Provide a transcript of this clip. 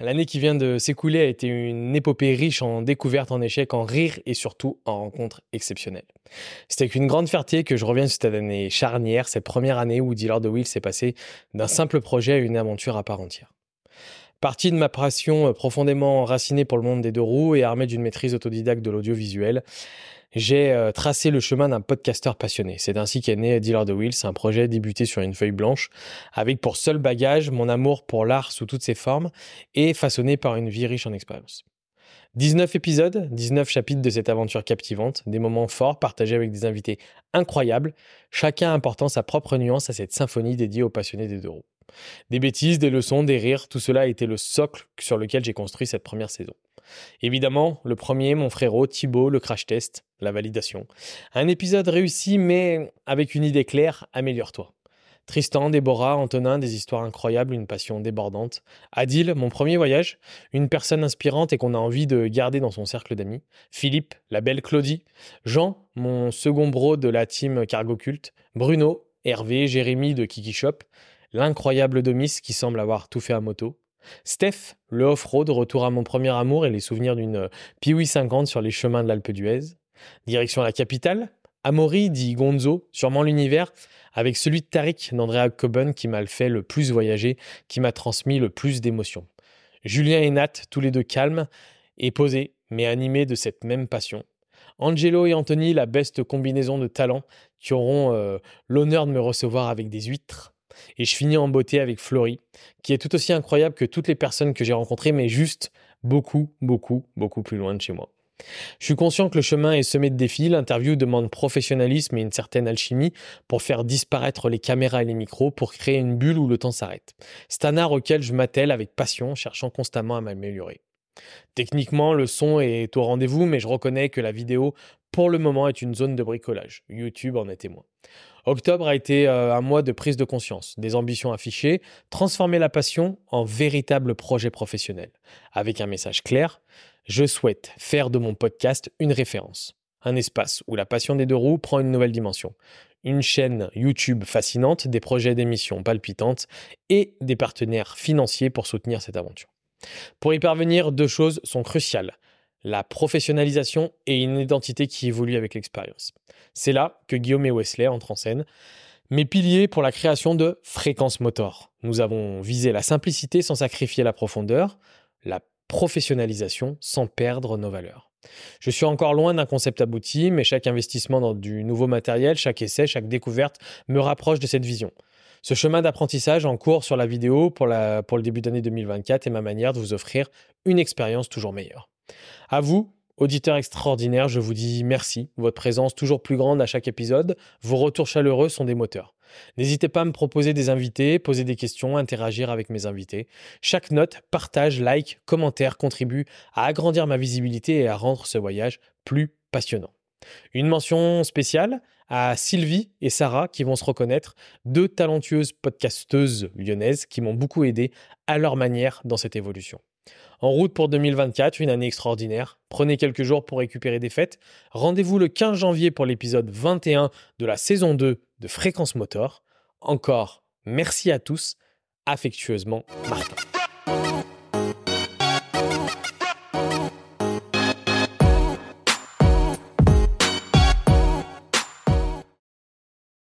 l'année qui vient de s'écouler a été une épopée riche en découvertes, en échecs, en rires et surtout en rencontres exceptionnelles. C'est avec une grande fierté que je reviens sur cette année charnière, cette première année où Dealer de Will s'est passé d'un simple projet à une aventure à part entière. Partie de ma passion profondément enracinée pour le monde des deux roues et armée d'une maîtrise autodidacte de l'audiovisuel, j'ai euh, tracé le chemin d'un podcasteur passionné. C'est ainsi qu'est né Dealer de Wheels, un projet débuté sur une feuille blanche, avec pour seul bagage mon amour pour l'art sous toutes ses formes et façonné par une vie riche en expériences. 19 épisodes, 19 chapitres de cette aventure captivante, des moments forts partagés avec des invités incroyables, chacun apportant sa propre nuance à cette symphonie dédiée aux passionnés des deux roues. Des bêtises, des leçons, des rires, tout cela a été le socle sur lequel j'ai construit cette première saison. Évidemment, le premier, mon frérot Thibaut, le crash test, la validation. Un épisode réussi, mais avec une idée claire, améliore-toi. Tristan, Déborah, Antonin, des histoires incroyables, une passion débordante. Adil, mon premier voyage, une personne inspirante et qu'on a envie de garder dans son cercle d'amis. Philippe, la belle Claudie. Jean, mon second bro de la team Cargo Cult. Bruno, Hervé, Jérémy de Kiki Shop. L'incroyable Domis qui semble avoir tout fait à moto. Steph, le off-road, retour à mon premier amour et les souvenirs d'une euh, Piwi 50 sur les chemins de l'Alpe d'Huez. Direction la capitale, Amaury dit Gonzo, sûrement l'univers, avec celui de Tariq d'Andrea Coben qui m'a fait le plus voyager, qui m'a transmis le plus d'émotions. Julien et Nat, tous les deux calmes et posés, mais animés de cette même passion. Angelo et Anthony, la beste combinaison de talents qui auront euh, l'honneur de me recevoir avec des huîtres. Et je finis en beauté avec Florie, qui est tout aussi incroyable que toutes les personnes que j'ai rencontrées, mais juste beaucoup, beaucoup, beaucoup plus loin de chez moi. Je suis conscient que le chemin est semé de défis, l'interview demande professionnalisme et une certaine alchimie pour faire disparaître les caméras et les micros, pour créer une bulle où le temps s'arrête. C'est un art auquel je m'attelle avec passion, cherchant constamment à m'améliorer. Techniquement, le son est au rendez-vous, mais je reconnais que la vidéo, pour le moment, est une zone de bricolage. YouTube en est témoin. Octobre a été euh, un mois de prise de conscience, des ambitions affichées, transformer la passion en véritable projet professionnel. Avec un message clair, je souhaite faire de mon podcast une référence, un espace où la passion des deux roues prend une nouvelle dimension, une chaîne YouTube fascinante, des projets d'émissions palpitantes et des partenaires financiers pour soutenir cette aventure. Pour y parvenir, deux choses sont cruciales la professionnalisation et une identité qui évolue avec l'expérience. C'est là que Guillaume et Wesley entrent en scène, mes piliers pour la création de Fréquence Motor. Nous avons visé la simplicité sans sacrifier la profondeur, la professionnalisation sans perdre nos valeurs. Je suis encore loin d'un concept abouti, mais chaque investissement dans du nouveau matériel, chaque essai, chaque découverte me rapproche de cette vision. Ce chemin d'apprentissage en cours sur la vidéo pour, le début d'année 2024 est ma manière de vous offrir une expérience toujours meilleure. À vous, auditeurs extraordinaires, je vous dis merci. Votre présence toujours plus grande à chaque épisode. Vos retours chaleureux sont des moteurs. N'hésitez pas à me proposer des invités, poser des questions, interagir avec mes invités. Chaque note, partage, like, commentaire contribue à agrandir ma visibilité et à rendre ce voyage plus passionnant. Une mention spéciale à Sylvie et Sarah qui vont se reconnaître, deux talentueuses podcasteuses lyonnaises qui m'ont beaucoup aidé à leur manière dans cette évolution. En route pour 2024, une année extraordinaire. Prenez quelques jours pour récupérer des fêtes. Rendez-vous le 15 janvier pour l'épisode 21 de la saison 2 de Fréquence Motor. Encore merci à tous. Affectueusement, Martin.